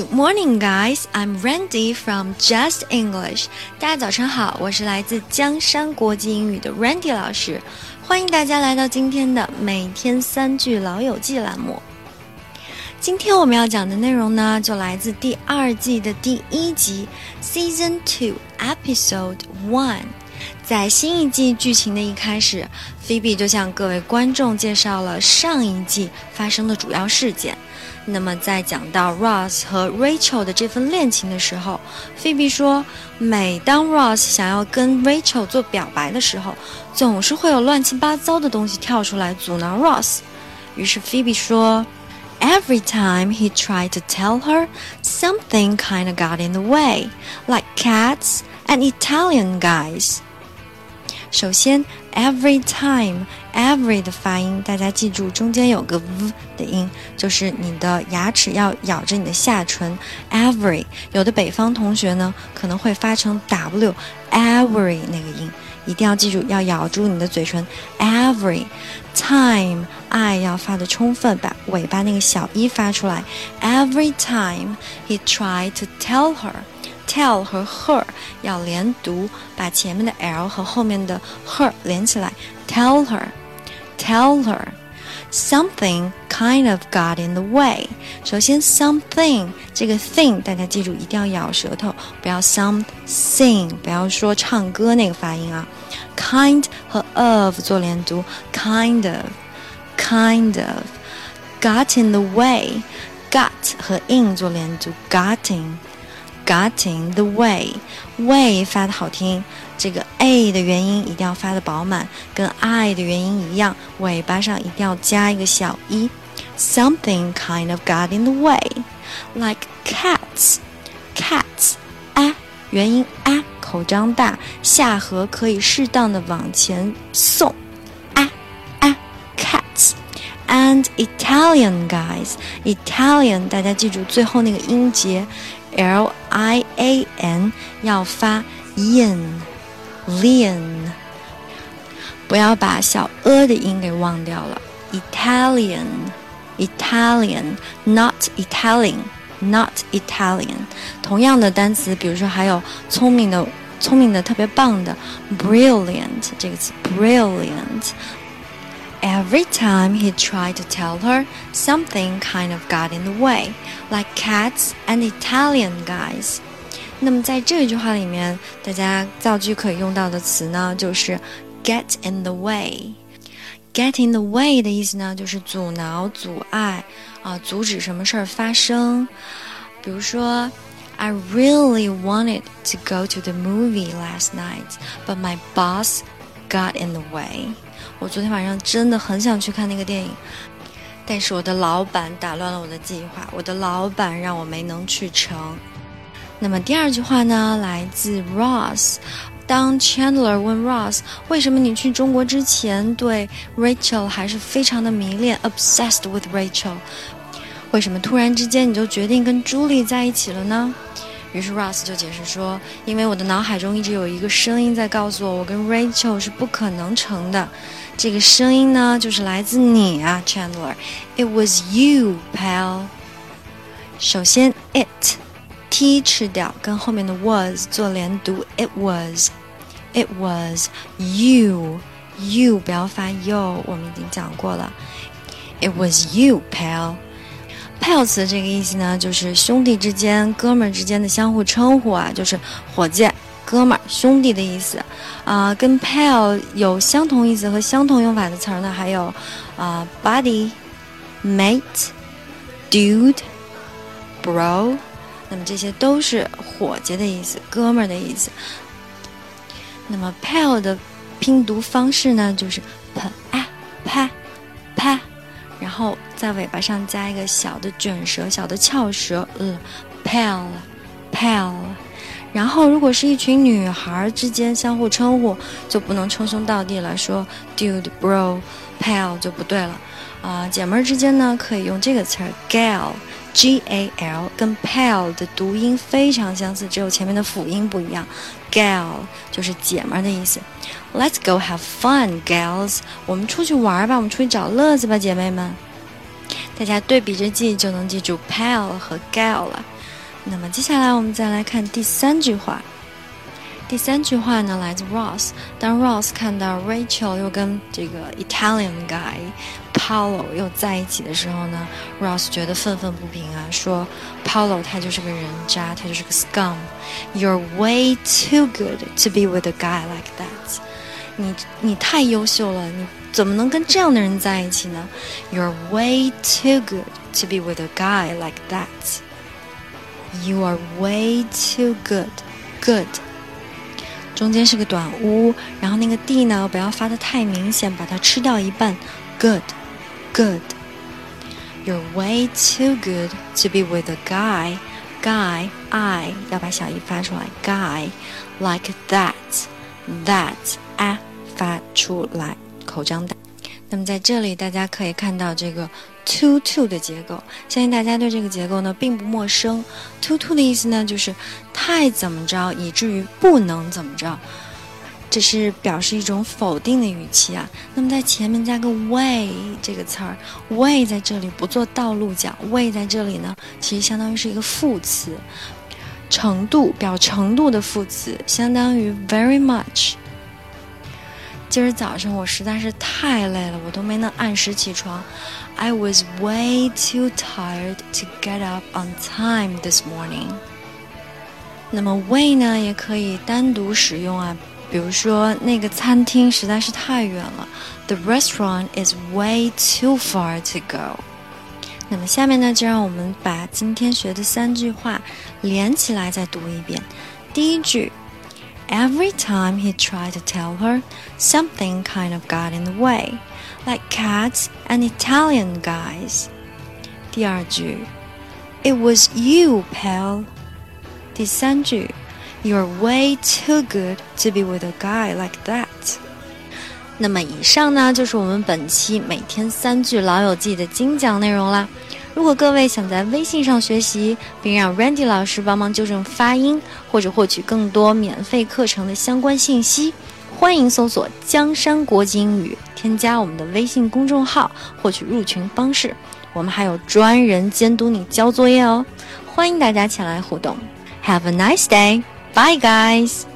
Good morning, guys. I'm Randy from Just English. 大家早上好，我是来自江山国际英语的 Randy 老师，欢迎大家来到今天的每天三句老友记栏目。今天我们要讲的内容呢，就来自第二季的第一集，Season Two, Episode One。在新一季剧情的一开始，Phoebe 就向各位观众介绍了上一季发生的主要事件。那么，在讲到 Ross 和 Rachel 的这份恋情的时候，Phoebe 说，每当 Ross 想要跟 Rachel 做表白的时候，总是会有乱七八糟的东西跳出来阻挠 Ross。于是 Phoebe 说，Every time he tried to tell her, something kind of got in the way, like cats and Italian guys. 首先，every time，every 的发音，大家记住，中间有个 v 的音，就是你的牙齿要咬着你的下唇。every 有的北方同学呢，可能会发成 w，every 那个音，一定要记住，要咬住你的嘴唇。every time，i 要发的充分，把尾巴那个小一发出来。Every time he tried to tell her。tell 和 her 要连读，把前面的 l 和后面的 her 连起来。Tell her, tell her. Something kind of got in the way. 首先，something 这个 thing 大家记住一定要咬舌头，不要 something，不要说唱歌那个发音啊。Kind 和 of 做连读，kind of, kind of. Got in the way. Got 和 in 做连读，got in。got in the way，way 发的好听，这个 a 的元音一定要发的饱满，跟 i 的元音一样，尾巴上一定要加一个小一。Something kind of got in the way，like cats，cats，啊，元音啊，口张大，下颌可以适当的往前送，啊啊，cats。And Italian guys，Italian，大家记住最后那个音节。L I A N 要发 in，lian，不要把小 a 的音给忘掉了。Italian，Italian，not Italian，not Italian。同样的单词，比如说还有聪明的、聪明的、特别棒的，brilliant 这个词，brilliant。Every time he tried to tell her, something kind of got in the way, like cats and Italian guys. 那么在这句话里面，大家造句可以用到的词呢，就是 get in the way。get in the way 的意思呢，就是阻挠、阻碍啊，阻止什么事儿发生。比如说，I really wanted to go to the movie last night, but my boss got in the way. 我昨天晚上真的很想去看那个电影，但是我的老板打乱了我的计划，我的老板让我没能去成。那么第二句话呢，来自 Ross。当 Chandler 问 Ross 为什么你去中国之前对 Rachel 还是非常的迷恋，obsessed with Rachel，为什么突然之间你就决定跟 Julie 在一起了呢？于是 Ross 就解释说：“因为我的脑海中一直有一个声音在告诉我，我跟 Rachel 是不可能成的。这个声音呢，就是来自你啊，Chandler。It was you, pal。首先，it t 吃掉，跟后面的 was 做连读。It was, it was you, you 不要发 you，我们已经讲过了。It was you, pal。” Pal 词这个意思呢，就是兄弟之间、哥们儿之间的相互称呼啊，就是伙计、哥们儿、兄弟的意思啊。跟 pal 有相同意思和相同用法的词儿呢，还有啊，buddy、mate、dude、bro，那么这些都是伙计的意思、哥们儿的意思。那么 pal 的拼读方式呢，就是 p a p p。然后在尾巴上加一个小的卷舌、小的翘舌，呃，pale，pale。然后如果是一群女孩之间相互称呼，就不能称兄道弟了，说 dude、bro、pale 就不对了。啊，姐妹儿之间呢，可以用这个词儿 G A L 跟 pal 的读音非常相似，只有前面的辅音不一样。gal 就是姐们的意思。Let's go have fun, gals。我们出去玩吧，我们出去找乐子吧，姐妹们。大家对比着记就能记住 pal 和 gal 了。那么接下来我们再来看第三句话。第三句话呢，来自 Ross。当 Ross 看到 Rachel 又跟这个 Italian guy Paulo 又在一起的时候呢，Ross 觉得愤愤不平啊，说 Paulo 他就是个人渣，他就是个 scum。You're way too good to be with a guy like that。你你太优秀了，你怎么能跟这样的人在一起呢？You're way too good to be with a guy like that。You are way too good. Good. 中间是个短呜，然后那个 d 呢，不要发的太明显，把它吃掉一半。Good, Good. You're way too good to be with a guy. Guy, I 要把小 e 发出来。Guy, like that, that, a 发出来，口张大。那么在这里，大家可以看到这个 to to 的结构，相信大家对这个结构呢并不陌生。to to 的意思呢就是太怎么着，以至于不能怎么着，这是表示一种否定的语气啊。那么在前面加个 way 这个词儿，way 在这里不做道路讲，way 在这里呢其实相当于是一个副词，程度表程度的副词，相当于 very much。今儿早上我实在是太累了，我都没能按时起床。I was way too tired to get up on time this morning。那么 way 呢也可以单独使用啊，比如说那个餐厅实在是太远了，The restaurant is way too far to go。那么下面呢，就让我们把今天学的三句话连起来再读一遍。第一句。Every time he tried to tell her, something kind of got in the way, like cats and Italian guys. 第二句，It was you, pal. 第三句 ，You're way too good to be with a guy like that. 那么以上呢，就是我们本期每天三句老友记的精讲内容啦。如果各位想在微信上学习，并让 Randy 老师帮忙纠正发音，或者获取更多免费课程的相关信息，欢迎搜索“江山国际英语”，添加我们的微信公众号，获取入群方式。我们还有专人监督你交作业哦，欢迎大家前来互动。Have a nice day, bye guys.